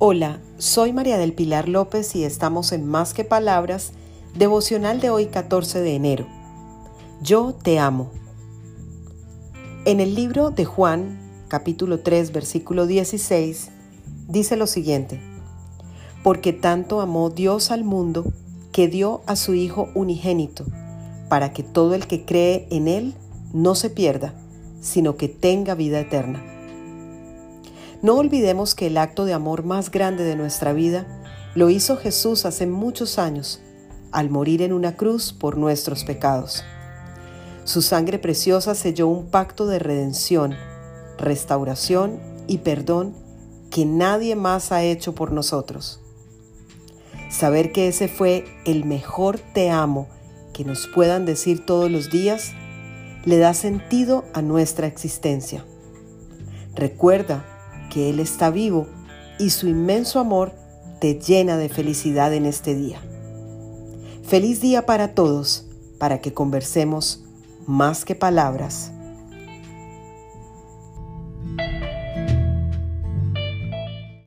Hola, soy María del Pilar López y estamos en Más que Palabras, devocional de hoy 14 de enero. Yo te amo. En el libro de Juan, capítulo 3, versículo 16, dice lo siguiente, porque tanto amó Dios al mundo que dio a su Hijo unigénito, para que todo el que cree en Él no se pierda, sino que tenga vida eterna. No olvidemos que el acto de amor más grande de nuestra vida lo hizo Jesús hace muchos años, al morir en una cruz por nuestros pecados. Su sangre preciosa selló un pacto de redención, restauración y perdón que nadie más ha hecho por nosotros. Saber que ese fue el mejor te amo que nos puedan decir todos los días le da sentido a nuestra existencia. Recuerda que Él está vivo y su inmenso amor te llena de felicidad en este día. Feliz día para todos, para que conversemos más que palabras